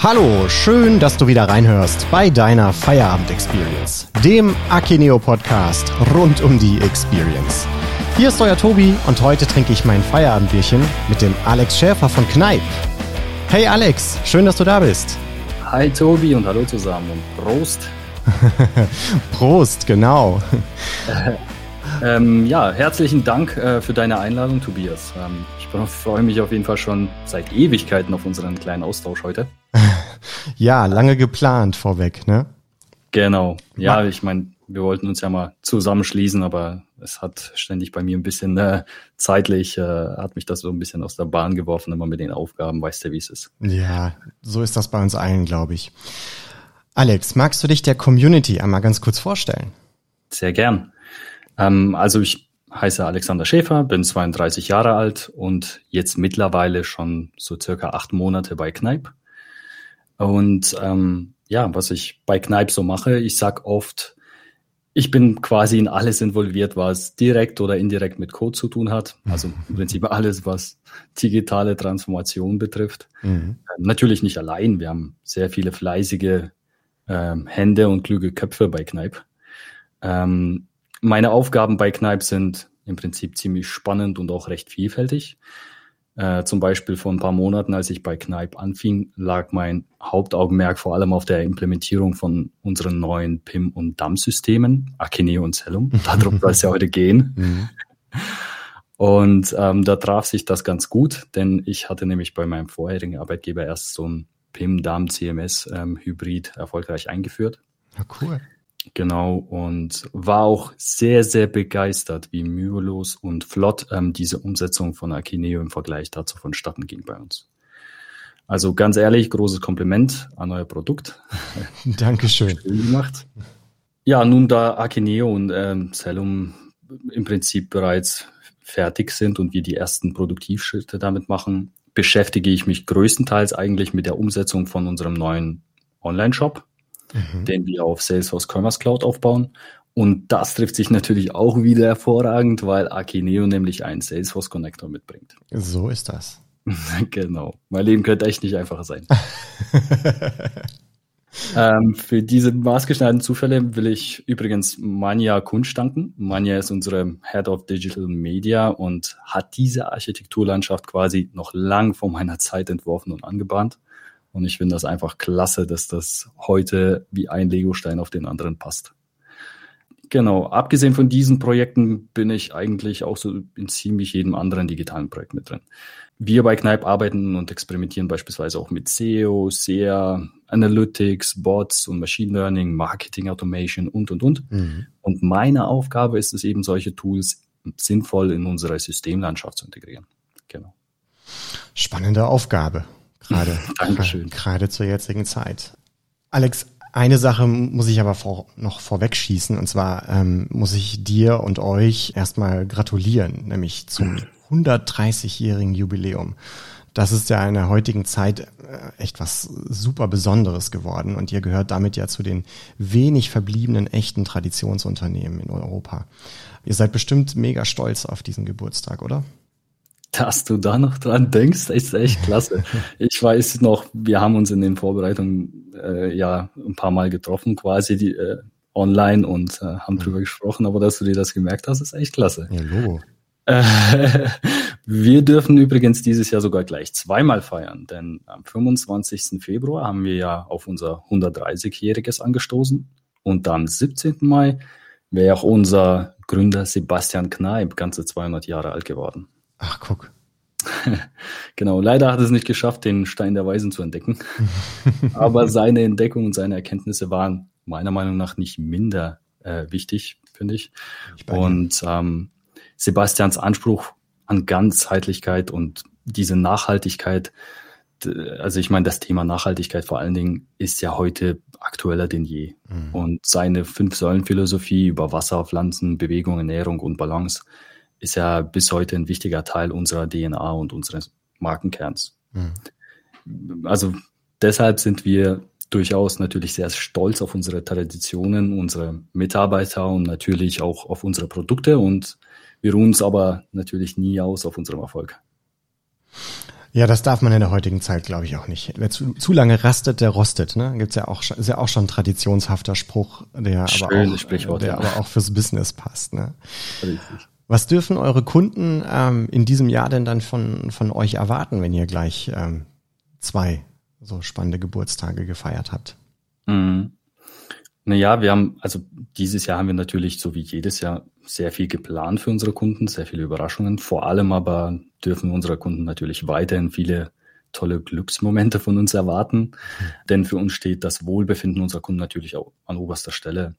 Hallo, schön, dass du wieder reinhörst bei deiner Feierabend Experience, dem Akineo Podcast rund um die Experience. Hier ist euer Tobi und heute trinke ich mein Feierabendbierchen mit dem Alex Schäfer von Kneip. Hey Alex, schön, dass du da bist. Hi Tobi und hallo zusammen und Prost. Prost, genau. ähm, ja, herzlichen Dank äh, für deine Einladung, Tobias. Ähm, ich freue mich auf jeden Fall schon seit Ewigkeiten auf unseren kleinen Austausch heute. ja, lange geplant vorweg, ne? Genau. Ja, ich meine, wir wollten uns ja mal zusammenschließen, aber es hat ständig bei mir ein bisschen äh, zeitlich, äh, hat mich das so ein bisschen aus der Bahn geworfen, immer mit den Aufgaben, weißt du, wie es ist. Ja, so ist das bei uns allen, glaube ich. Alex, magst du dich der Community einmal ganz kurz vorstellen? Sehr gern. Ähm, also ich heiße Alexander Schäfer, bin 32 Jahre alt und jetzt mittlerweile schon so circa acht Monate bei Kneipp. Und ähm, ja, was ich bei Kneipp so mache, ich sag oft, ich bin quasi in alles involviert, was direkt oder indirekt mit Code zu tun hat. Also im Prinzip alles, was digitale Transformation betrifft. Mhm. Ähm, natürlich nicht allein. Wir haben sehr viele fleißige ähm, Hände und kluge Köpfe bei Kneipp. Ähm, meine Aufgaben bei Kneipp sind im Prinzip ziemlich spannend und auch recht vielfältig. Äh, zum Beispiel vor ein paar Monaten, als ich bei Kneipp anfing, lag mein Hauptaugenmerk vor allem auf der Implementierung von unseren neuen PIM- und DAM-Systemen, Akineo und Cellum. Darum soll es ja heute gehen. Mhm. Und ähm, da traf sich das ganz gut, denn ich hatte nämlich bei meinem vorherigen Arbeitgeber erst so ein PIM-DAM-CMS-Hybrid ähm, erfolgreich eingeführt. Ja, cool. Genau, und war auch sehr, sehr begeistert, wie mühelos und flott ähm, diese Umsetzung von Akineo im Vergleich dazu vonstatten ging bei uns. Also ganz ehrlich, großes Kompliment an euer Produkt. Dankeschön. Schön gemacht. Ja, nun da Akineo und ähm, Cellum im Prinzip bereits fertig sind und wir die ersten Produktivschritte damit machen, beschäftige ich mich größtenteils eigentlich mit der Umsetzung von unserem neuen Online-Shop mhm. den wir auf Salesforce Commerce Cloud aufbauen. Und das trifft sich natürlich auch wieder hervorragend, weil Akineo nämlich einen Salesforce Connector mitbringt. So ist das. genau. Mein Leben könnte echt nicht einfacher sein. ähm, für diese maßgeschneiderten Zufälle will ich übrigens Manja Kunsch danken. Manja ist unsere Head of Digital Media und hat diese Architekturlandschaft quasi noch lang vor meiner Zeit entworfen und angebahnt. Und ich finde das einfach klasse, dass das heute wie ein Legostein auf den anderen passt. Genau, abgesehen von diesen Projekten bin ich eigentlich auch so in ziemlich jedem anderen digitalen Projekt mit drin. Wir bei Kneip arbeiten und experimentieren beispielsweise auch mit SEO, SEA, Analytics, Bots und Machine Learning, Marketing Automation und, und, und. Mhm. Und meine Aufgabe ist es eben, solche Tools sinnvoll in unsere Systemlandschaft zu integrieren. Genau. Spannende Aufgabe gerade, Dankeschön. gerade zur jetzigen Zeit. Alex, eine Sache muss ich aber vor, noch vorweg schießen, und zwar ähm, muss ich dir und euch erstmal gratulieren, nämlich zum 130-jährigen Jubiläum. Das ist ja in der heutigen Zeit äh, echt was super Besonderes geworden und ihr gehört damit ja zu den wenig verbliebenen echten Traditionsunternehmen in Europa. Ihr seid bestimmt mega stolz auf diesen Geburtstag, oder? Dass du da noch dran denkst, ist echt klasse. Ich weiß noch, wir haben uns in den Vorbereitungen äh, ja ein paar Mal getroffen, quasi die, äh, online und äh, haben mhm. drüber gesprochen, aber dass du dir das gemerkt hast, ist echt klasse. Ja, Logo. Äh, wir dürfen übrigens dieses Jahr sogar gleich zweimal feiern, denn am 25. Februar haben wir ja auf unser 130-jähriges angestoßen und am 17. Mai wäre auch unser Gründer Sebastian Kneip ganze 200 Jahre alt geworden. Ach, guck. genau, leider hat es nicht geschafft, den Stein der Weisen zu entdecken. Aber seine Entdeckung und seine Erkenntnisse waren meiner Meinung nach nicht minder äh, wichtig, finde ich. ich und ähm, Sebastians Anspruch an Ganzheitlichkeit und diese Nachhaltigkeit, also ich meine, das Thema Nachhaltigkeit vor allen Dingen ist ja heute aktueller denn je. Mhm. Und seine Fünf-Säulen-Philosophie über Wasser, Pflanzen, Bewegung, Ernährung und Balance ist ja bis heute ein wichtiger Teil unserer DNA und unseres Markenkerns. Mhm. Also deshalb sind wir durchaus natürlich sehr stolz auf unsere Traditionen, unsere Mitarbeiter und natürlich auch auf unsere Produkte und wir ruhen uns aber natürlich nie aus auf unserem Erfolg. Ja, das darf man in der heutigen Zeit, glaube ich, auch nicht. Wer zu, zu lange rastet, der rostet. Ne? Gibt's ja auch, ist ja auch schon ein traditionshafter Spruch, der aber auch, der ja. aber auch fürs Business passt. Ne? Richtig. Was dürfen eure Kunden ähm, in diesem Jahr denn dann von, von euch erwarten, wenn ihr gleich ähm, zwei so spannende Geburtstage gefeiert habt? Mhm. Naja, wir haben, also dieses Jahr haben wir natürlich, so wie jedes Jahr, sehr viel geplant für unsere Kunden, sehr viele Überraschungen. Vor allem aber dürfen unsere Kunden natürlich weiterhin viele tolle Glücksmomente von uns erwarten. Mhm. Denn für uns steht das Wohlbefinden unserer Kunden natürlich auch an oberster Stelle.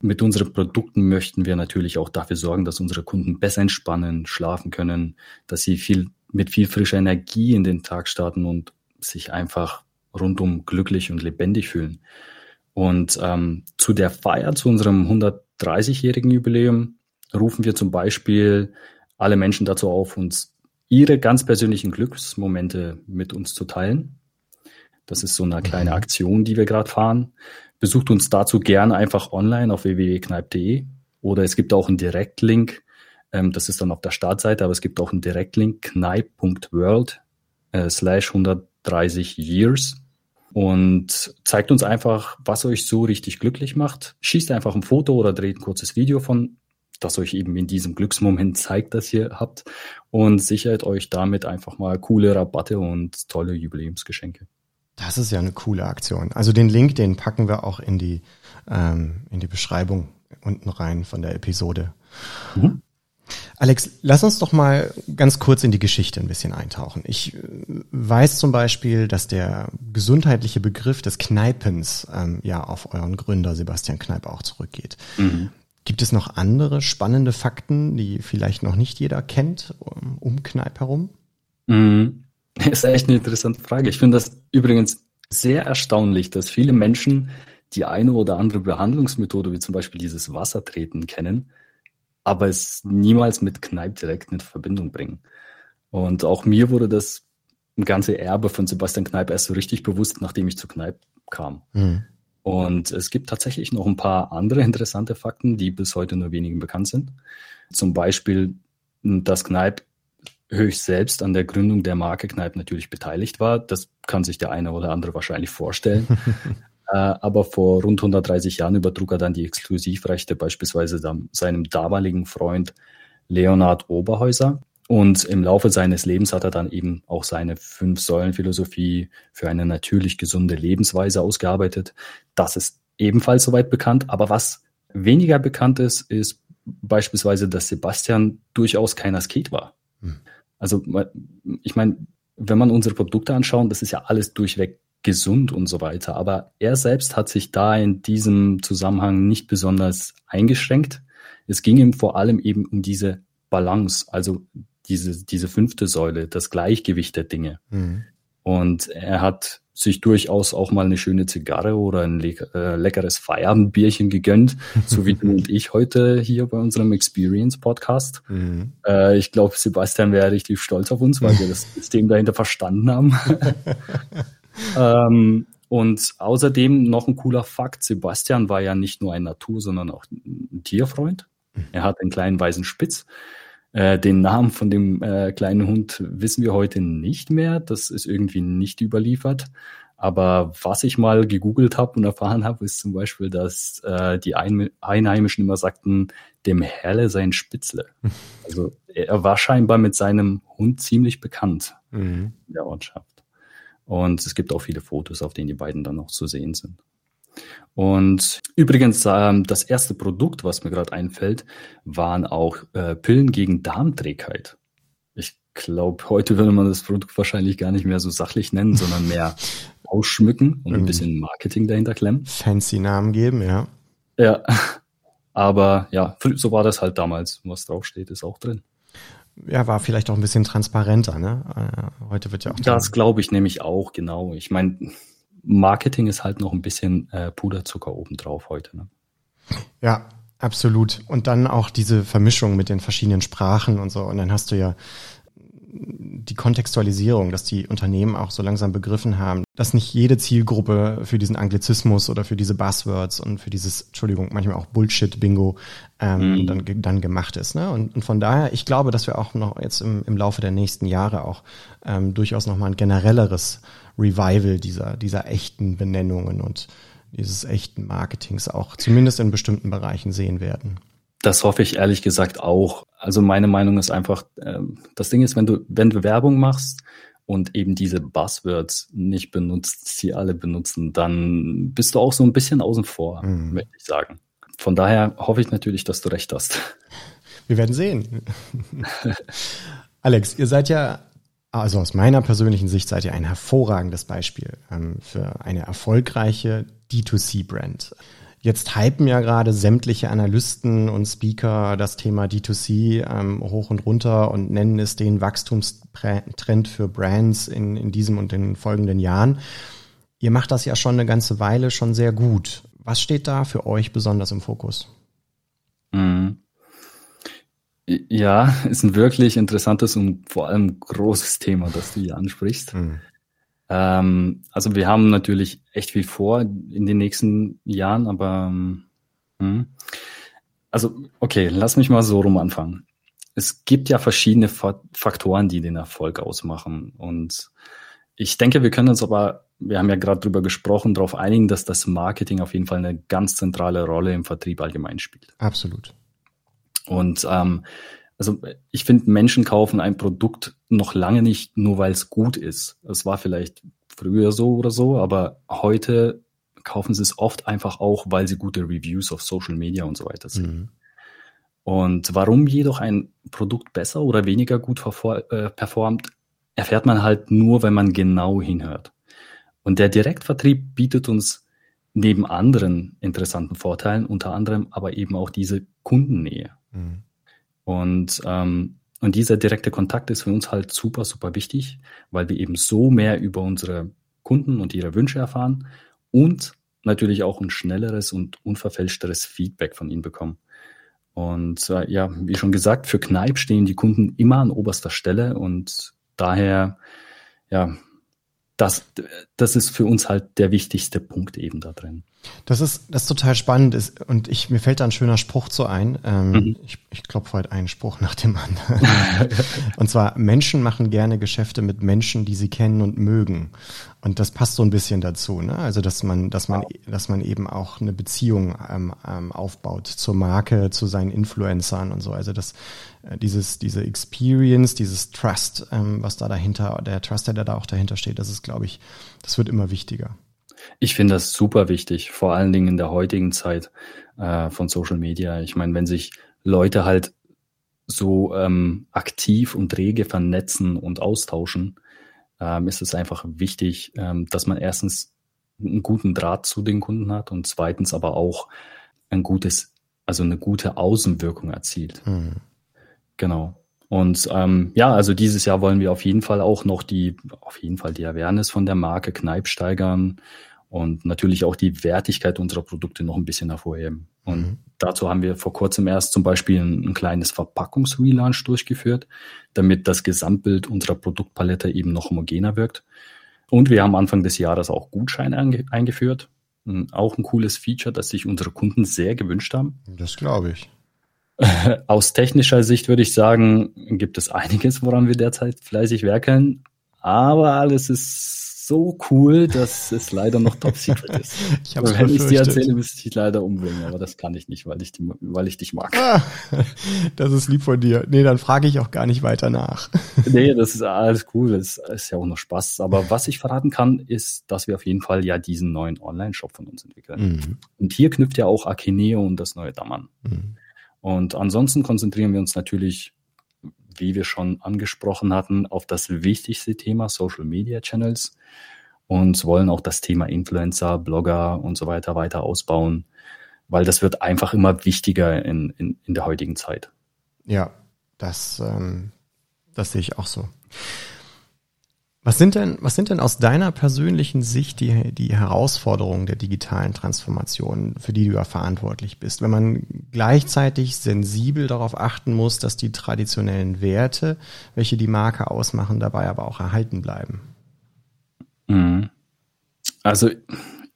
Mit unseren Produkten möchten wir natürlich auch dafür sorgen, dass unsere Kunden besser entspannen, schlafen können, dass sie viel, mit viel frischer Energie in den Tag starten und sich einfach rundum glücklich und lebendig fühlen. Und ähm, zu der Feier, zu unserem 130-jährigen Jubiläum, rufen wir zum Beispiel alle Menschen dazu auf, uns ihre ganz persönlichen Glücksmomente mit uns zu teilen. Das ist so eine kleine mhm. Aktion, die wir gerade fahren. Besucht uns dazu gerne einfach online auf www.kneip.de oder es gibt auch einen Direktlink. Ähm, das ist dann auf der Startseite, aber es gibt auch einen Direktlink kneip.world äh, slash 130 years und zeigt uns einfach, was euch so richtig glücklich macht. Schießt einfach ein Foto oder dreht ein kurzes Video von, das euch eben in diesem Glücksmoment zeigt, dass ihr habt und sichert euch damit einfach mal coole Rabatte und tolle Jubiläumsgeschenke. Das ist ja eine coole Aktion. Also den Link, den packen wir auch in die, ähm, in die Beschreibung unten rein von der Episode. Mhm. Alex, lass uns doch mal ganz kurz in die Geschichte ein bisschen eintauchen. Ich äh, weiß zum Beispiel, dass der gesundheitliche Begriff des Kneipens ähm, ja auf euren Gründer Sebastian Kneip auch zurückgeht. Mhm. Gibt es noch andere spannende Fakten, die vielleicht noch nicht jeder kennt um, um Kneip herum? Mhm. Das ist echt eine interessante Frage. Ich finde das übrigens sehr erstaunlich, dass viele Menschen die eine oder andere Behandlungsmethode, wie zum Beispiel dieses Wassertreten, kennen aber es niemals mit Kneipp direkt in Verbindung bringen. Und auch mir wurde das ganze Erbe von Sebastian Kneipp erst so richtig bewusst, nachdem ich zu Kneipp kam. Mhm. Und es gibt tatsächlich noch ein paar andere interessante Fakten, die bis heute nur wenigen bekannt sind. Zum Beispiel, dass Kneipp höchst selbst an der Gründung der Marke Kneipp natürlich beteiligt war. Das kann sich der eine oder andere wahrscheinlich vorstellen. Äh, aber vor rund 130 Jahren übertrug er dann die Exklusivrechte beispielsweise seinem damaligen Freund Leonhard Oberhäuser. Und im Laufe seines Lebens hat er dann eben auch seine Fünf-Säulen-Philosophie für eine natürlich gesunde Lebensweise ausgearbeitet. Das ist ebenfalls soweit bekannt. Aber was weniger bekannt ist, ist beispielsweise, dass Sebastian durchaus kein Asket war. Hm. Also ich meine, wenn man unsere Produkte anschaut, das ist ja alles durchweg gesund und so weiter. Aber er selbst hat sich da in diesem Zusammenhang nicht besonders eingeschränkt. Es ging ihm vor allem eben um diese Balance, also diese, diese fünfte Säule, das Gleichgewicht der Dinge. Mhm. Und er hat sich durchaus auch mal eine schöne Zigarre oder ein le äh, leckeres Feierabendbierchen gegönnt, so wie du und ich heute hier bei unserem Experience Podcast. Mhm. Äh, ich glaube, Sebastian wäre richtig stolz auf uns, weil wir das System dahinter verstanden haben. ähm, und außerdem noch ein cooler Fakt, Sebastian war ja nicht nur ein Natur, sondern auch ein Tierfreund. Er hat einen kleinen weißen Spitz. Äh, den Namen von dem äh, kleinen Hund wissen wir heute nicht mehr. Das ist irgendwie nicht überliefert. Aber was ich mal gegoogelt habe und erfahren habe, ist zum Beispiel, dass äh, die Ein Einheimischen immer sagten, dem Herle sein Spitzle. Also er war scheinbar mit seinem Hund ziemlich bekannt mhm. in der Ortschaft. Und es gibt auch viele Fotos, auf denen die beiden dann noch zu sehen sind. Und übrigens, ähm, das erste Produkt, was mir gerade einfällt, waren auch äh, Pillen gegen Darmträgheit. Ich glaube, heute würde man das Produkt wahrscheinlich gar nicht mehr so sachlich nennen, sondern mehr ausschmücken und ein bisschen Marketing dahinter klemmen. Fancy Namen geben, ja. Ja, aber ja, so war das halt damals. Was draufsteht, ist auch drin ja, war vielleicht auch ein bisschen transparenter, ne? Äh, heute wird ja auch. Das glaube ich nämlich auch, genau. Ich meine, Marketing ist halt noch ein bisschen äh, Puderzucker obendrauf heute, ne? Ja, absolut. Und dann auch diese Vermischung mit den verschiedenen Sprachen und so. Und dann hast du ja die Kontextualisierung, dass die Unternehmen auch so langsam begriffen haben, dass nicht jede Zielgruppe für diesen Anglizismus oder für diese Buzzwords und für dieses, Entschuldigung, manchmal auch Bullshit-Bingo ähm, mhm. dann, dann gemacht ist. Ne? Und, und von daher, ich glaube, dass wir auch noch jetzt im, im Laufe der nächsten Jahre auch ähm, durchaus nochmal ein generelleres Revival dieser, dieser echten Benennungen und dieses echten Marketings auch zumindest in bestimmten Bereichen sehen werden. Das hoffe ich ehrlich gesagt auch. Also meine Meinung ist einfach, äh, das Ding ist, wenn du, wenn du Werbung machst und eben diese Buzzwords nicht benutzt, sie alle benutzen, dann bist du auch so ein bisschen außen vor, mhm. möchte ich sagen. Von daher hoffe ich natürlich, dass du recht hast. Wir werden sehen. Alex, ihr seid ja also aus meiner persönlichen Sicht seid ihr ein hervorragendes Beispiel ähm, für eine erfolgreiche D2C-Brand. Jetzt hypen ja gerade sämtliche Analysten und Speaker das Thema D2C ähm, hoch und runter und nennen es den Wachstumstrend für Brands in, in diesem und den folgenden Jahren. Ihr macht das ja schon eine ganze Weile schon sehr gut. Was steht da für euch besonders im Fokus? Mhm. Ja, ist ein wirklich interessantes und vor allem großes Thema, das du hier ansprichst. Mhm. Ähm, also wir haben natürlich echt viel vor in den nächsten Jahren, aber hm. also okay, lass mich mal so rum anfangen. Es gibt ja verschiedene Faktoren, die den Erfolg ausmachen und ich denke, wir können uns aber, wir haben ja gerade drüber gesprochen, darauf einigen, dass das Marketing auf jeden Fall eine ganz zentrale Rolle im Vertrieb allgemein spielt. Absolut. Und ähm, also ich finde, Menschen kaufen ein Produkt noch lange nicht nur, weil es gut ist. Es war vielleicht früher so oder so, aber heute kaufen sie es oft einfach auch, weil sie gute Reviews auf Social Media und so weiter sehen. Mhm. Und warum jedoch ein Produkt besser oder weniger gut äh, performt, erfährt man halt nur, wenn man genau hinhört. Und der Direktvertrieb bietet uns neben anderen interessanten Vorteilen unter anderem aber eben auch diese Kundennähe. Mhm. Und, ähm, und dieser direkte Kontakt ist für uns halt super, super wichtig, weil wir eben so mehr über unsere Kunden und ihre Wünsche erfahren und natürlich auch ein schnelleres und unverfälschteres Feedback von ihnen bekommen. Und äh, ja, wie schon gesagt, für Kneipp stehen die Kunden immer an oberster Stelle und daher, ja, das, das ist für uns halt der wichtigste Punkt eben da drin. Das ist, das ist total spannend ist, und ich, mir fällt da ein schöner Spruch zu ein. Ähm, mhm. Ich, ich klopfe heute einen Spruch nach dem anderen. und zwar, Menschen machen gerne Geschäfte mit Menschen, die sie kennen und mögen. Und das passt so ein bisschen dazu, ne? Also, dass man, dass man, dass man eben auch eine Beziehung ähm, ähm, aufbaut zur Marke, zu seinen Influencern und so. Also, dass äh, dieses, diese Experience, dieses Trust, ähm, was da dahinter, der Trust, der da auch dahinter steht, das ist, glaube ich, das wird immer wichtiger. Ich finde das super wichtig, vor allen Dingen in der heutigen Zeit äh, von Social Media. Ich meine, wenn sich Leute halt so ähm, aktiv und rege vernetzen und austauschen, ähm, ist es einfach wichtig, ähm, dass man erstens einen guten Draht zu den Kunden hat und zweitens aber auch ein gutes, also eine gute Außenwirkung erzielt. Mhm. Genau. Und ähm, ja, also dieses Jahr wollen wir auf jeden Fall auch noch die, auf jeden Fall die Awareness von der Marke Kneipp steigern und natürlich auch die Wertigkeit unserer Produkte noch ein bisschen hervorheben. Und mhm. dazu haben wir vor kurzem erst zum Beispiel ein, ein kleines Verpackungsrelaunch durchgeführt, damit das Gesamtbild unserer Produktpalette eben noch homogener wirkt. Und wir haben Anfang des Jahres auch Gutscheine eingeführt. Auch ein cooles Feature, das sich unsere Kunden sehr gewünscht haben. Das glaube ich. Aus technischer Sicht würde ich sagen, gibt es einiges, woran wir derzeit fleißig werkeln. Aber alles ist so cool, dass es leider noch top secret ist. ich hab's Wenn ich es dir erzähle, müsste ich dich leider umbringen, aber das kann ich nicht, weil ich, die, weil ich dich mag. Ah, das ist lieb von dir. Nee, dann frage ich auch gar nicht weiter nach. nee, das ist alles cool, das ist ja auch noch Spaß. Aber was ich verraten kann, ist, dass wir auf jeden Fall ja diesen neuen Online-Shop von uns entwickeln. Mhm. Und hier knüpft ja auch Akineo und das neue Damm an. Mhm. Und ansonsten konzentrieren wir uns natürlich wie wir schon angesprochen hatten, auf das wichtigste Thema Social Media Channels und wollen auch das Thema Influencer, Blogger und so weiter weiter ausbauen, weil das wird einfach immer wichtiger in, in, in der heutigen Zeit. Ja, das, ähm, das sehe ich auch so. Was sind denn, was sind denn aus deiner persönlichen Sicht die, die Herausforderungen der digitalen Transformation, für die du ja verantwortlich bist? Wenn man gleichzeitig sensibel darauf achten muss, dass die traditionellen Werte, welche die Marke ausmachen, dabei aber auch erhalten bleiben. Mhm. Also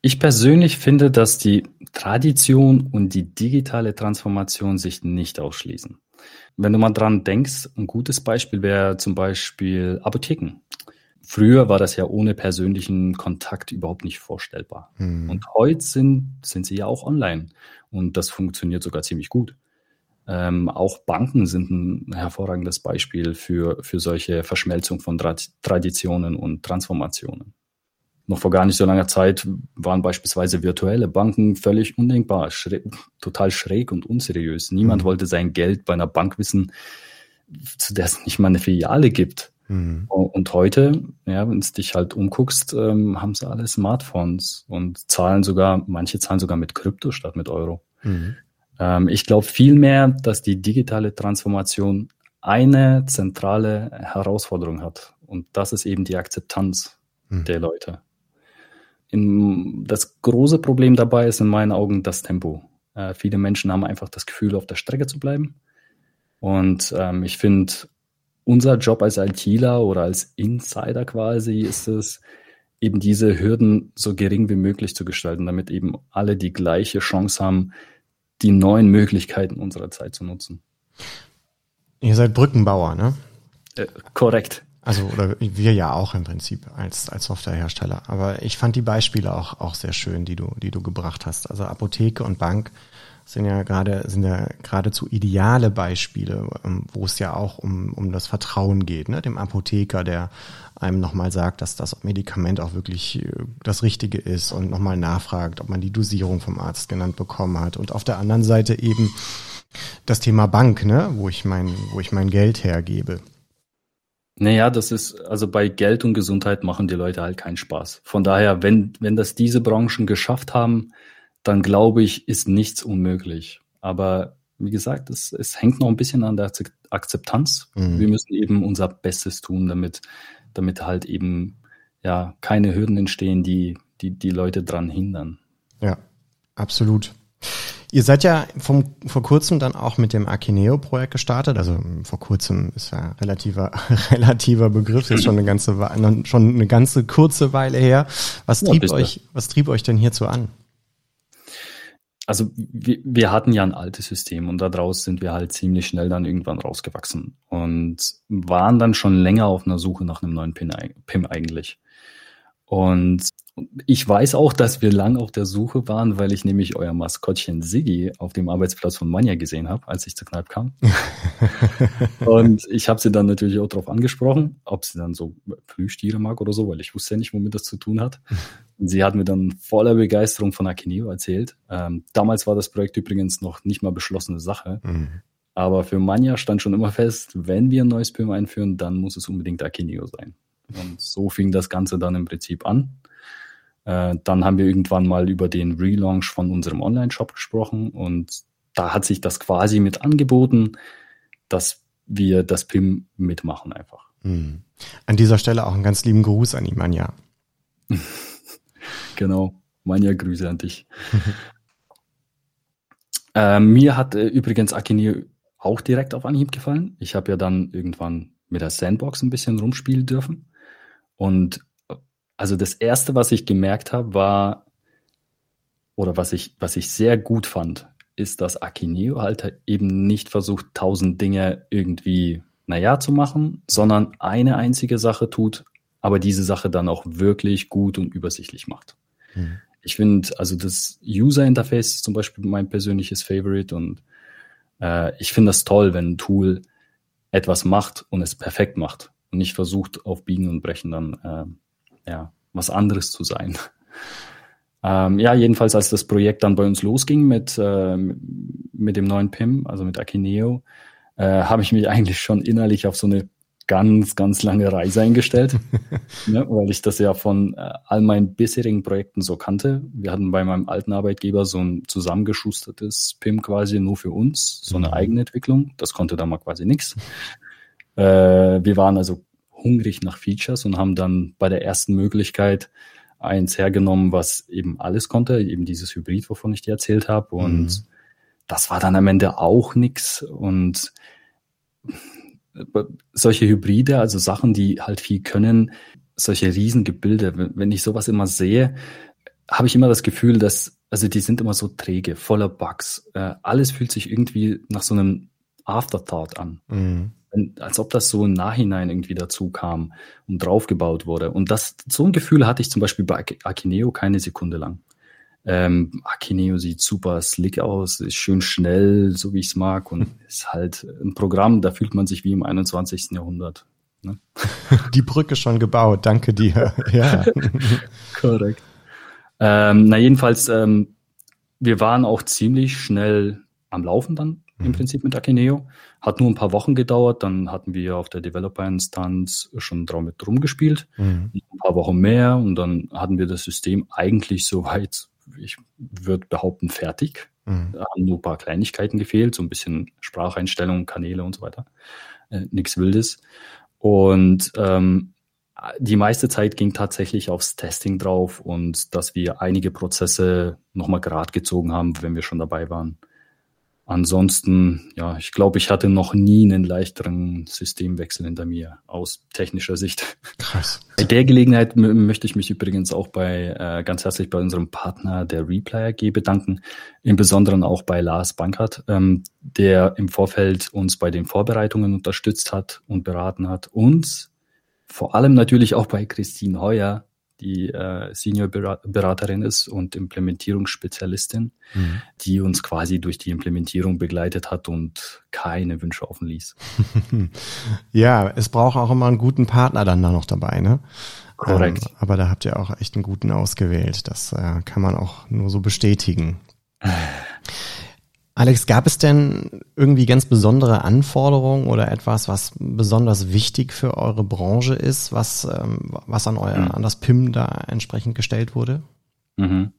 ich persönlich finde, dass die Tradition und die digitale Transformation sich nicht ausschließen. Wenn du mal dran denkst, ein gutes Beispiel wäre zum Beispiel Apotheken. Früher war das ja ohne persönlichen Kontakt überhaupt nicht vorstellbar. Mhm. Und heute sind, sind sie ja auch online. Und das funktioniert sogar ziemlich gut. Ähm, auch Banken sind ein hervorragendes Beispiel für, für solche Verschmelzung von Tra Traditionen und Transformationen. Noch vor gar nicht so langer Zeit waren beispielsweise virtuelle Banken völlig undenkbar, schräg, total schräg und unseriös. Niemand mhm. wollte sein Geld bei einer Bank wissen, zu der es nicht mal eine Filiale gibt. Mhm. Und heute, ja, wenn du dich halt umguckst, ähm, haben sie alle Smartphones und zahlen sogar, manche zahlen sogar mit Krypto statt mit Euro. Mhm. Ähm, ich glaube vielmehr, dass die digitale Transformation eine zentrale Herausforderung hat. Und das ist eben die Akzeptanz mhm. der Leute. In, das große Problem dabei ist in meinen Augen das Tempo. Äh, viele Menschen haben einfach das Gefühl, auf der Strecke zu bleiben. Und ähm, ich finde, unser Job als ITler oder als Insider quasi ist es, eben diese Hürden so gering wie möglich zu gestalten, damit eben alle die gleiche Chance haben, die neuen Möglichkeiten unserer Zeit zu nutzen. Ihr seid Brückenbauer, ne? Äh, korrekt. Also, oder wir ja auch im Prinzip als, als Softwarehersteller. Aber ich fand die Beispiele auch, auch sehr schön, die du, die du gebracht hast. Also Apotheke und Bank sind ja gerade sind ja geradezu ideale Beispiele, ähm, wo es ja auch um, um das Vertrauen geht, ne? dem Apotheker, der einem nochmal sagt, dass das Medikament auch wirklich äh, das Richtige ist und nochmal nachfragt, ob man die Dosierung vom Arzt genannt bekommen hat. Und auf der anderen Seite eben das Thema Bank, ne? wo ich mein, wo ich mein Geld hergebe. Naja, das ist, also bei Geld und Gesundheit machen die Leute halt keinen Spaß. Von daher, wenn, wenn das diese Branchen geschafft haben, dann glaube ich, ist nichts unmöglich. Aber wie gesagt, es, es hängt noch ein bisschen an der Akzeptanz. Mhm. Wir müssen eben unser Bestes tun, damit, damit halt eben ja keine Hürden entstehen, die, die die Leute dran hindern. Ja, absolut. Ihr seid ja vom, vor kurzem dann auch mit dem Akineo-Projekt gestartet. Also vor kurzem ist ja relativer, relativer Begriff, ist schon eine ganze, schon eine ganze kurze Weile her. Was trieb ja, euch, was trieb euch denn hierzu an? Also wir, wir hatten ja ein altes System und daraus sind wir halt ziemlich schnell dann irgendwann rausgewachsen und waren dann schon länger auf einer Suche nach einem neuen PIM eigentlich. Und ich weiß auch, dass wir lang auf der Suche waren, weil ich nämlich euer Maskottchen Siggi auf dem Arbeitsplatz von Manja gesehen habe, als ich zur Kneipe kam. und ich habe sie dann natürlich auch darauf angesprochen, ob sie dann so Plüschtiere mag oder so, weil ich wusste ja nicht, womit das zu tun hat. Und sie hat mir dann voller Begeisterung von Akineo erzählt. Ähm, damals war das Projekt übrigens noch nicht mal beschlossene Sache. Mhm. Aber für Manja stand schon immer fest, wenn wir ein neues PIM einführen, dann muss es unbedingt Akineo sein. Und so fing das Ganze dann im Prinzip an. Äh, dann haben wir irgendwann mal über den Relaunch von unserem Online-Shop gesprochen und da hat sich das quasi mit angeboten, dass wir das PIM mitmachen einfach. Mhm. An dieser Stelle auch einen ganz lieben Gruß an die Manja. genau, Manja, Grüße an dich. äh, mir hat äh, übrigens Akini auch direkt auf Anhieb gefallen. Ich habe ja dann irgendwann mit der Sandbox ein bisschen rumspielen dürfen. Und also das erste, was ich gemerkt habe, war, oder was ich, was ich sehr gut fand, ist, dass Akineo halt eben nicht versucht, tausend Dinge irgendwie, naja, zu machen, sondern eine einzige Sache tut, aber diese Sache dann auch wirklich gut und übersichtlich macht. Mhm. Ich finde, also das User Interface ist zum Beispiel mein persönliches Favorite und äh, ich finde das toll, wenn ein Tool etwas macht und es perfekt macht und nicht versucht, auf Biegen und Brechen dann äh, ja, was anderes zu sein. Ähm, ja, jedenfalls, als das Projekt dann bei uns losging mit, äh, mit dem neuen PIM, also mit Akineo, äh, habe ich mich eigentlich schon innerlich auf so eine ganz, ganz lange Reise eingestellt, ne, weil ich das ja von äh, all meinen bisherigen Projekten so kannte. Wir hatten bei meinem alten Arbeitgeber so ein zusammengeschustertes PIM quasi nur für uns, so eine mhm. Eigenentwicklung. Das konnte da mal quasi nichts. Äh, wir waren also hungrig nach Features und haben dann bei der ersten Möglichkeit eins hergenommen, was eben alles konnte, eben dieses Hybrid, wovon ich dir erzählt habe. Und mhm. das war dann am Ende auch nix. Und solche Hybride, also Sachen, die halt viel können, solche Riesengebilde, wenn ich sowas immer sehe, habe ich immer das Gefühl, dass, also die sind immer so träge, voller Bugs. Äh, alles fühlt sich irgendwie nach so einem Afterthought an. Mhm. Als ob das so im Nachhinein irgendwie dazu kam und draufgebaut wurde. Und das, so ein Gefühl hatte ich zum Beispiel bei Akineo keine Sekunde lang. Ähm, Akineo sieht super slick aus, ist schön schnell, so wie ich es mag und ist halt ein Programm, da fühlt man sich wie im 21. Jahrhundert. Ne? Die Brücke schon gebaut, danke dir. ja. Korrekt. Ähm, na jedenfalls, ähm, wir waren auch ziemlich schnell am Laufen dann mhm. im Prinzip mit Akineo. Hat nur ein paar Wochen gedauert, dann hatten wir auf der Developer-Instanz schon damit rumgespielt. Mhm. Ein paar Wochen mehr und dann hatten wir das System eigentlich soweit ich würde behaupten, fertig. Mhm. Da haben nur ein paar Kleinigkeiten gefehlt, so ein bisschen Spracheinstellungen, Kanäle und so weiter. Äh, Nichts Wildes. Und ähm, die meiste Zeit ging tatsächlich aufs Testing drauf und dass wir einige Prozesse nochmal gerade gezogen haben, wenn wir schon dabei waren. Ansonsten, ja, ich glaube, ich hatte noch nie einen leichteren Systemwechsel hinter mir aus technischer Sicht. Krass. Bei der Gelegenheit möchte ich mich übrigens auch bei äh, ganz herzlich bei unserem Partner der Replay AG bedanken, im Besonderen auch bei Lars Bankert, ähm, der im Vorfeld uns bei den Vorbereitungen unterstützt hat und beraten hat und vor allem natürlich auch bei Christine Heuer, die äh, Senior-Beraterin ist und Implementierungsspezialistin, mhm. die uns quasi durch die Implementierung begleitet hat und keine Wünsche offen ließ. ja, es braucht auch immer einen guten Partner dann da noch dabei, ne? Korrekt. Ähm, aber da habt ihr auch echt einen guten ausgewählt. Das äh, kann man auch nur so bestätigen. Alex, gab es denn irgendwie ganz besondere Anforderungen oder etwas, was besonders wichtig für eure Branche ist, was, ähm, was an euer, mhm. an das PIM da entsprechend gestellt wurde? Mhm.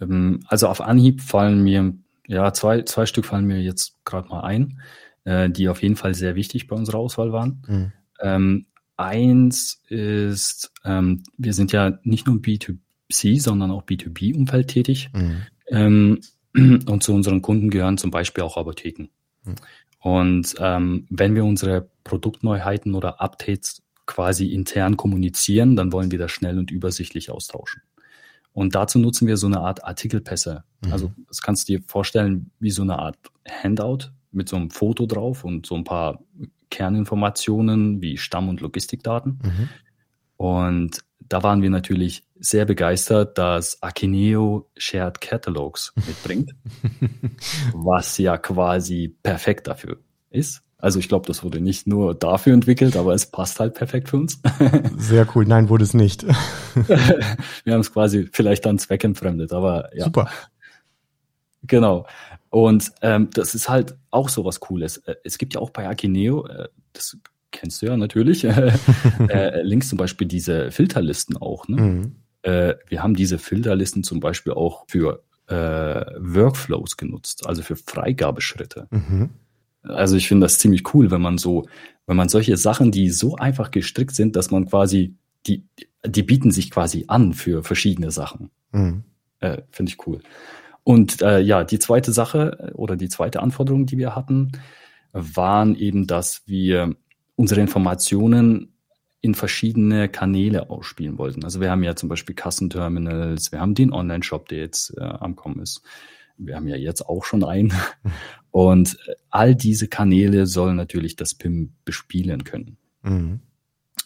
Ähm, also auf Anhieb fallen mir, ja, zwei, zwei Stück fallen mir jetzt gerade mal ein, äh, die auf jeden Fall sehr wichtig bei unserer Auswahl waren. Mhm. Ähm, eins ist, ähm, wir sind ja nicht nur im B2C, sondern auch B2B-Umfeld tätig. Mhm. Ähm, und zu unseren Kunden gehören zum Beispiel auch Apotheken. Mhm. Und ähm, wenn wir unsere Produktneuheiten oder Updates quasi intern kommunizieren, dann wollen wir das schnell und übersichtlich austauschen. Und dazu nutzen wir so eine Art Artikelpässe. Mhm. Also das kannst du dir vorstellen wie so eine Art Handout mit so einem Foto drauf und so ein paar Kerninformationen wie Stamm- und Logistikdaten. Mhm. Und da waren wir natürlich sehr begeistert, dass Akineo Shared Catalogs mitbringt, was ja quasi perfekt dafür ist. Also ich glaube, das wurde nicht nur dafür entwickelt, aber es passt halt perfekt für uns. Sehr cool. Nein, wurde es nicht. wir haben es quasi vielleicht dann zweckentfremdet, aber ja. Super. Genau. Und ähm, das ist halt auch so was Cooles. Äh, es gibt ja auch bei Akineo, äh, das kennst du ja natürlich, äh, links zum Beispiel diese Filterlisten auch. Ne? Mhm. Äh, wir haben diese Filterlisten zum Beispiel auch für äh, Workflows genutzt, also für Freigabeschritte. Mhm. Also ich finde das ziemlich cool, wenn man so, wenn man solche Sachen, die so einfach gestrickt sind, dass man quasi, die, die bieten sich quasi an für verschiedene Sachen. Mhm. Äh, finde ich cool. Und äh, ja, die zweite Sache oder die zweite Anforderung, die wir hatten, waren eben, dass wir unsere Informationen in verschiedene Kanäle ausspielen wollten. Also wir haben ja zum Beispiel Kassenterminals, wir haben den Online-Shop, der jetzt äh, am Kommen ist. Wir haben ja jetzt auch schon einen. Und all diese Kanäle sollen natürlich das PIM bespielen können. Mhm.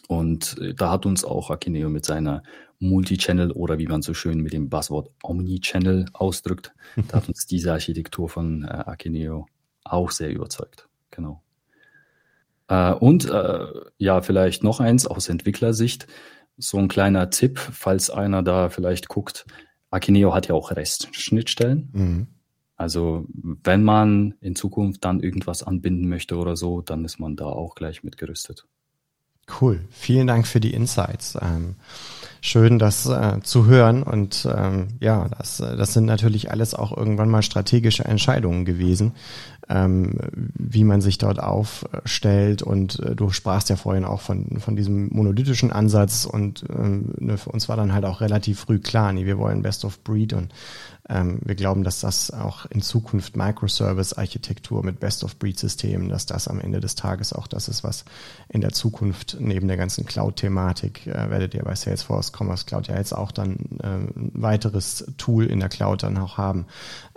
Und äh, da hat uns auch Akineo mit seiner Multi-Channel oder wie man so schön mit dem Buzzword Omni-Channel ausdrückt, da hat uns diese Architektur von äh, Akineo auch sehr überzeugt. Genau. Äh, und äh, ja, vielleicht noch eins aus Entwicklersicht. So ein kleiner Tipp, falls einer da vielleicht guckt. Akineo hat ja auch REST-Schnittstellen. Mhm. Also wenn man in Zukunft dann irgendwas anbinden möchte oder so, dann ist man da auch gleich mitgerüstet. Cool. Vielen Dank für die Insights. Ähm, schön, das äh, zu hören. Und ähm, ja, das, das sind natürlich alles auch irgendwann mal strategische Entscheidungen gewesen, ähm, wie man sich dort aufstellt. Und äh, du sprachst ja vorhin auch von, von diesem monolithischen Ansatz und ähm, ne, für uns war dann halt auch relativ früh klar, nee, wir wollen Best of Breed und wir glauben, dass das auch in Zukunft Microservice-Architektur mit Best-of-Breed-Systemen, dass das am Ende des Tages auch das ist, was in der Zukunft neben der ganzen Cloud-Thematik, äh, werdet ihr bei Salesforce Commerce Cloud ja jetzt auch dann äh, ein weiteres Tool in der Cloud dann auch haben.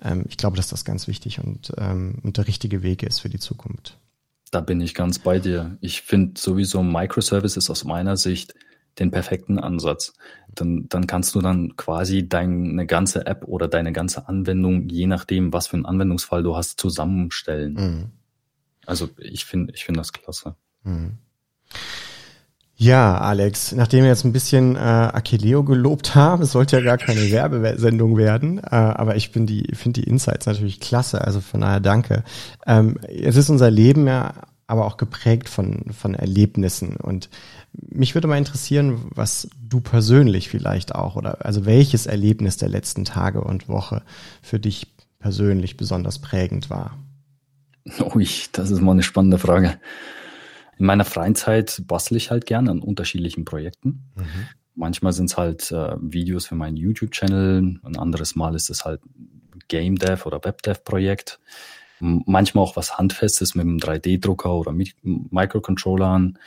Ähm, ich glaube, dass das ganz wichtig und, ähm, und der richtige Weg ist für die Zukunft. Da bin ich ganz bei dir. Ich finde sowieso Microservices aus meiner Sicht den perfekten Ansatz. Dann, dann kannst du dann quasi deine ganze App oder deine ganze Anwendung, je nachdem, was für einen Anwendungsfall du hast, zusammenstellen. Mhm. Also ich finde, ich finde das klasse. Mhm. Ja, Alex, nachdem wir jetzt ein bisschen äh, Achilleo gelobt haben, es sollte ja gar keine Werbesendung werden, äh, aber ich finde die, finde die Insights natürlich klasse, also von daher danke. Ähm, jetzt ist unser Leben ja aber auch geprägt von, von Erlebnissen und mich würde mal interessieren, was du persönlich vielleicht auch oder also welches Erlebnis der letzten Tage und Woche für dich persönlich besonders prägend war. Ui, das ist mal eine spannende Frage. In meiner freien Zeit bastle ich halt gerne an unterschiedlichen Projekten. Mhm. Manchmal sind es halt äh, Videos für meinen YouTube-Channel, ein anderes Mal ist es halt Game Dev oder Web Dev Projekt. Manchmal auch was Handfestes mit einem 3D-Drucker oder Microcontrollern.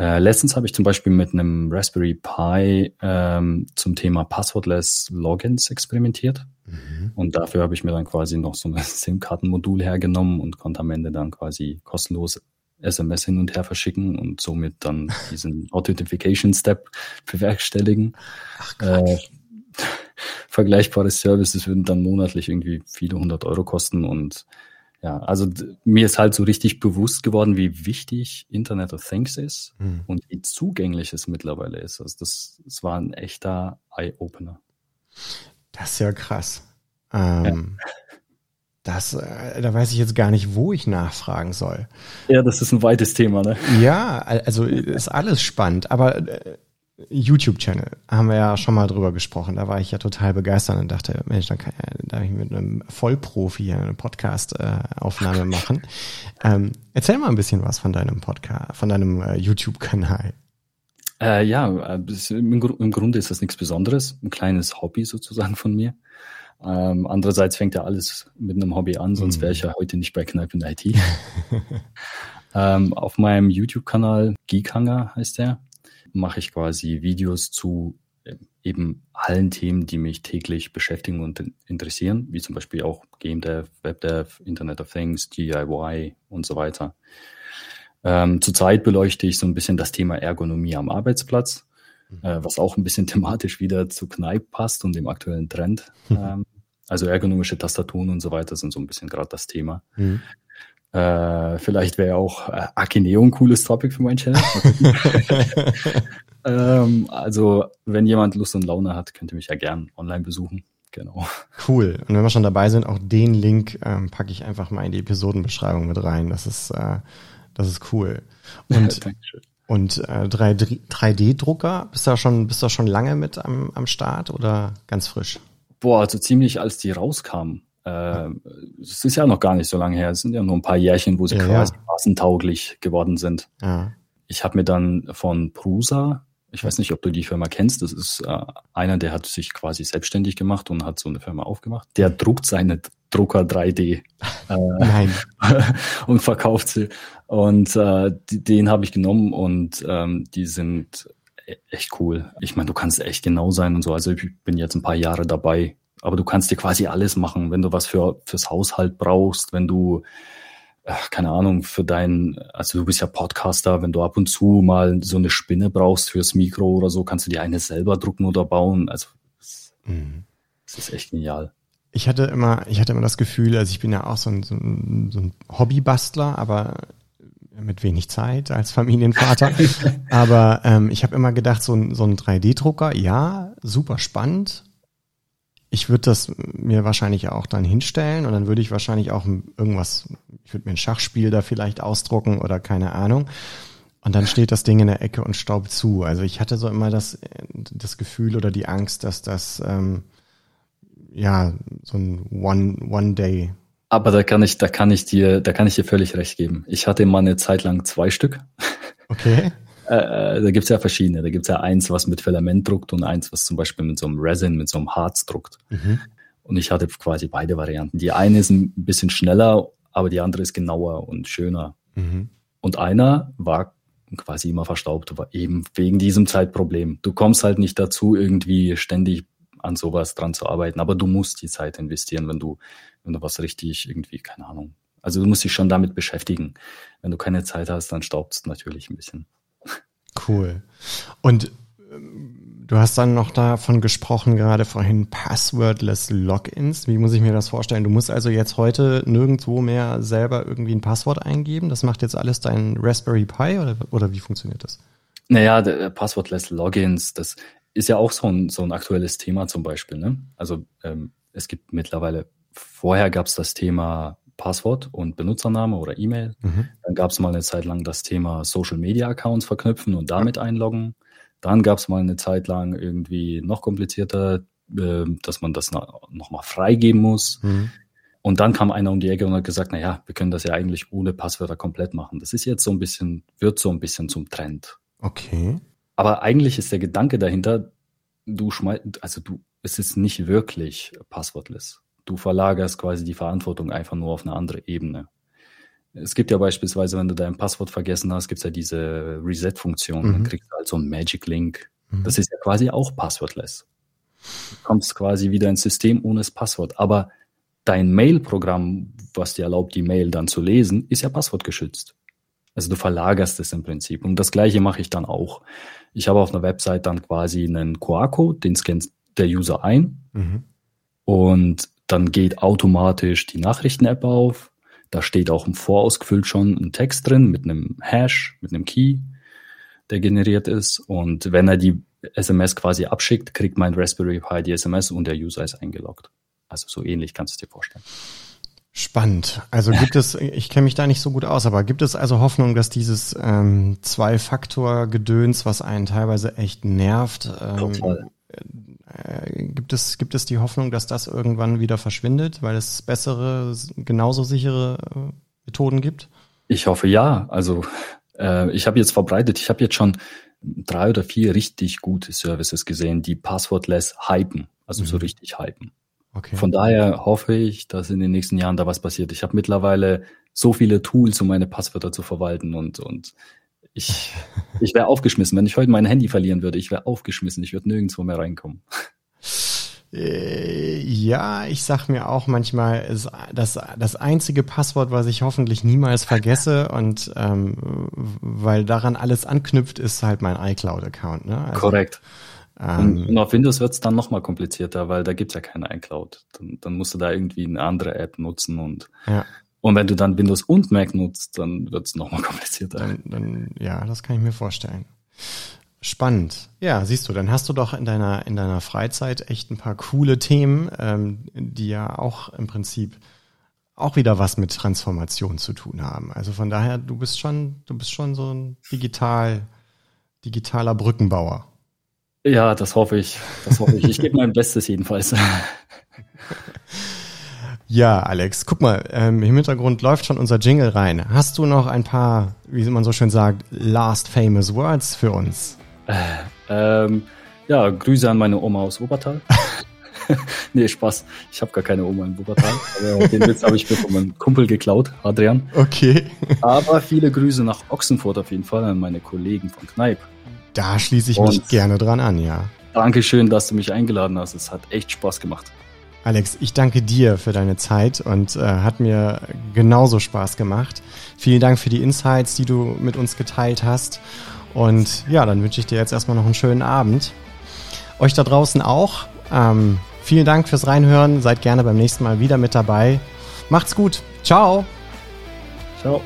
Äh, letztens habe ich zum Beispiel mit einem Raspberry Pi ähm, zum Thema Passwortless Logins experimentiert. Mhm. Und dafür habe ich mir dann quasi noch so ein SIM-Kartenmodul hergenommen und konnte am Ende dann quasi kostenlos SMS hin und her verschicken und somit dann diesen Authentification-Step bewerkstelligen. Ach, äh, vergleichbare Services würden dann monatlich irgendwie viele hundert Euro kosten und ja, also mir ist halt so richtig bewusst geworden, wie wichtig Internet of Things ist mhm. und wie zugänglich es mittlerweile ist. Also das, das war ein echter Eye-Opener. Das ist ja krass. Ähm, ja. Das, äh, da weiß ich jetzt gar nicht, wo ich nachfragen soll. Ja, das ist ein weites Thema, ne? Ja, also ist alles spannend, aber äh, YouTube-Channel haben wir ja schon mal drüber gesprochen. Da war ich ja total begeistert und dachte, Mensch, dann kann ja, darf ich mit einem Vollprofi hier eine Podcast-Aufnahme machen. Ähm, erzähl mal ein bisschen was von deinem Podcast, von deinem äh, YouTube-Kanal. Äh, ja, äh, im, im, Grunde ist das nichts Besonderes, ein kleines Hobby sozusagen von mir. Ähm, andererseits fängt ja alles mit einem Hobby an, sonst mhm. wäre ich ja heute nicht bei Kneipe in IT. ähm, auf meinem YouTube-Kanal Geekhanger heißt der mache ich quasi Videos zu äh, eben allen Themen, die mich täglich beschäftigen und interessieren, wie zum Beispiel auch Game Dev, Web Dev, Internet of Things, DIY und so weiter. Ähm, zurzeit beleuchte ich so ein bisschen das Thema Ergonomie am Arbeitsplatz, mhm. äh, was auch ein bisschen thematisch wieder zu Kneipp passt und dem aktuellen Trend. Mhm. Ähm, also ergonomische Tastaturen und so weiter sind so ein bisschen gerade das Thema. Mhm. Äh, vielleicht wäre auch äh, Akineo ein cooles Topic für meinen Channel. ähm, also, wenn jemand Lust und Laune hat, könnt ihr mich ja gern online besuchen. Genau. Cool. Und wenn wir schon dabei sind, auch den Link ähm, packe ich einfach mal in die Episodenbeschreibung mit rein. Das ist, äh, das ist cool. Und, und äh, 3D-Drucker, bist du da schon, bist du schon lange mit am, am Start oder ganz frisch? Boah, also ziemlich als die rauskamen. Äh, es ist ja noch gar nicht so lange her. Es sind ja nur ein paar Jährchen, wo sie ja, quasi ja. massentauglich geworden sind. Ja. Ich habe mir dann von Prusa, ich weiß nicht, ob du die Firma kennst, das ist äh, einer, der hat sich quasi selbstständig gemacht und hat so eine Firma aufgemacht. Der druckt seine Drucker 3D äh, Nein. und verkauft sie. Und äh, den habe ich genommen und ähm, die sind e-, echt cool. Ich meine, du kannst echt genau sein und so. Also ich bin jetzt ein paar Jahre dabei aber du kannst dir quasi alles machen, wenn du was für fürs Haushalt brauchst, wenn du keine Ahnung, für dein, also du bist ja Podcaster, wenn du ab und zu mal so eine Spinne brauchst fürs Mikro oder so, kannst du dir eine selber drucken oder bauen. Also das, mhm. das ist echt genial. Ich hatte immer, ich hatte immer das Gefühl, also ich bin ja auch so ein, so ein, so ein Hobbybastler, aber mit wenig Zeit als Familienvater. aber ähm, ich habe immer gedacht, so ein, so ein 3D-Drucker, ja, super spannend, ich würde das mir wahrscheinlich auch dann hinstellen und dann würde ich wahrscheinlich auch irgendwas, ich würde mir ein Schachspiel da vielleicht ausdrucken oder keine Ahnung. Und dann steht das Ding in der Ecke und staubt zu. Also ich hatte so immer das, das Gefühl oder die Angst, dass das ähm, ja so ein One, One Day Aber da kann ich, da kann ich dir, da kann ich dir völlig recht geben. Ich hatte mal eine Zeit lang zwei Stück. Okay. Äh, äh, da gibt's ja verschiedene. Da gibt's ja eins, was mit Filament druckt und eins, was zum Beispiel mit so einem Resin, mit so einem Harz druckt. Mhm. Und ich hatte quasi beide Varianten. Die eine ist ein bisschen schneller, aber die andere ist genauer und schöner. Mhm. Und einer war quasi immer verstaubt, aber eben wegen diesem Zeitproblem. Du kommst halt nicht dazu, irgendwie ständig an sowas dran zu arbeiten, aber du musst die Zeit investieren, wenn du, wenn du was richtig irgendwie, keine Ahnung. Also du musst dich schon damit beschäftigen. Wenn du keine Zeit hast, dann staubt es natürlich ein bisschen. Cool. Und ähm, du hast dann noch davon gesprochen, gerade vorhin Passwordless Logins. Wie muss ich mir das vorstellen? Du musst also jetzt heute nirgendwo mehr selber irgendwie ein Passwort eingeben. Das macht jetzt alles dein Raspberry Pi oder, oder wie funktioniert das? Naja, der Passwordless Logins, das ist ja auch so ein, so ein aktuelles Thema zum Beispiel. Ne? Also ähm, es gibt mittlerweile, vorher gab es das Thema Passwort und Benutzername oder E-Mail. Mhm. Dann gab es mal eine Zeit lang das Thema Social Media Accounts verknüpfen und damit einloggen. Dann gab es mal eine Zeit lang irgendwie noch komplizierter, äh, dass man das nochmal freigeben muss. Mhm. Und dann kam einer um die Ecke und hat gesagt, na ja, wir können das ja eigentlich ohne Passwörter komplett machen. Das ist jetzt so ein bisschen, wird so ein bisschen zum Trend. Okay. Aber eigentlich ist der Gedanke dahinter, du schmeißt, also du, es ist nicht wirklich passwortless. Du verlagerst quasi die Verantwortung einfach nur auf eine andere Ebene. Es gibt ja beispielsweise, wenn du dein Passwort vergessen hast, gibt es ja diese Reset-Funktion. Mhm. Dann kriegst du halt so einen Magic-Link. Mhm. Das ist ja quasi auch passwortless. Du kommst quasi wieder ins System ohne das Passwort. Aber dein Mail-Programm, was dir erlaubt, die Mail dann zu lesen, ist ja passwortgeschützt. Also du verlagerst es im Prinzip. Und das gleiche mache ich dann auch. Ich habe auf einer Website dann quasi einen QR-Code, den scannt der User ein. Mhm. Und dann geht automatisch die Nachrichten-App auf. Da steht auch im Vorausgefüllt schon ein Text drin mit einem Hash, mit einem Key, der generiert ist. Und wenn er die SMS quasi abschickt, kriegt mein Raspberry Pi die SMS und der User ist eingeloggt. Also so ähnlich kannst du es dir vorstellen. Spannend. Also gibt es, ich kenne mich da nicht so gut aus, aber gibt es also Hoffnung, dass dieses ähm, Zwei-Faktor-Gedöns, was einen teilweise echt nervt, ähm, äh, gibt es, gibt es die Hoffnung, dass das irgendwann wieder verschwindet, weil es bessere, genauso sichere äh, Methoden gibt? Ich hoffe ja. Also äh, ich habe jetzt verbreitet, ich habe jetzt schon drei oder vier richtig gute Services gesehen, die passwortless hypen, also mhm. so richtig hypen. Okay. Von daher hoffe ich, dass in den nächsten Jahren da was passiert. Ich habe mittlerweile so viele Tools, um meine Passwörter zu verwalten und, und ich, ich wäre aufgeschmissen. Wenn ich heute mein Handy verlieren würde, ich wäre aufgeschmissen. Ich würde nirgendwo mehr reinkommen. Äh, ja, ich sag mir auch manchmal, ist das, das einzige Passwort, was ich hoffentlich niemals vergesse und ähm, weil daran alles anknüpft, ist halt mein iCloud-Account. Ne? Also, Korrekt. Ähm, und auf Windows wird es dann nochmal komplizierter, weil da gibt's ja keine iCloud. Dann, dann musst du da irgendwie eine andere App nutzen und ja. Und wenn du dann Windows und Mac nutzt, dann wird es nochmal komplizierter. Dann, dann, ja, das kann ich mir vorstellen. Spannend. Ja, siehst du, dann hast du doch in deiner, in deiner Freizeit echt ein paar coole Themen, ähm, die ja auch im Prinzip auch wieder was mit Transformation zu tun haben. Also von daher, du bist schon, du bist schon so ein digital, digitaler Brückenbauer. Ja, das hoffe ich. Das hoffe ich. Ich gebe mein Bestes jedenfalls. Ja, Alex, guck mal, ähm, im Hintergrund läuft schon unser Jingle rein. Hast du noch ein paar, wie man so schön sagt, last famous words für uns? Äh, ähm, ja, Grüße an meine Oma aus Wuppertal. nee, Spaß. Ich habe gar keine Oma in Wuppertal. Aber den Witz habe ich mir von meinem Kumpel geklaut, Adrian. Okay. aber viele Grüße nach Ochsenfurt auf jeden Fall an meine Kollegen von Kneipp. Da schließe ich Und mich gerne dran an, ja. Dankeschön, dass du mich eingeladen hast. Es hat echt Spaß gemacht. Alex, ich danke dir für deine Zeit und äh, hat mir genauso Spaß gemacht. Vielen Dank für die Insights, die du mit uns geteilt hast. Und ja, dann wünsche ich dir jetzt erstmal noch einen schönen Abend. Euch da draußen auch. Ähm, vielen Dank fürs Reinhören. Seid gerne beim nächsten Mal wieder mit dabei. Macht's gut. Ciao. Ciao.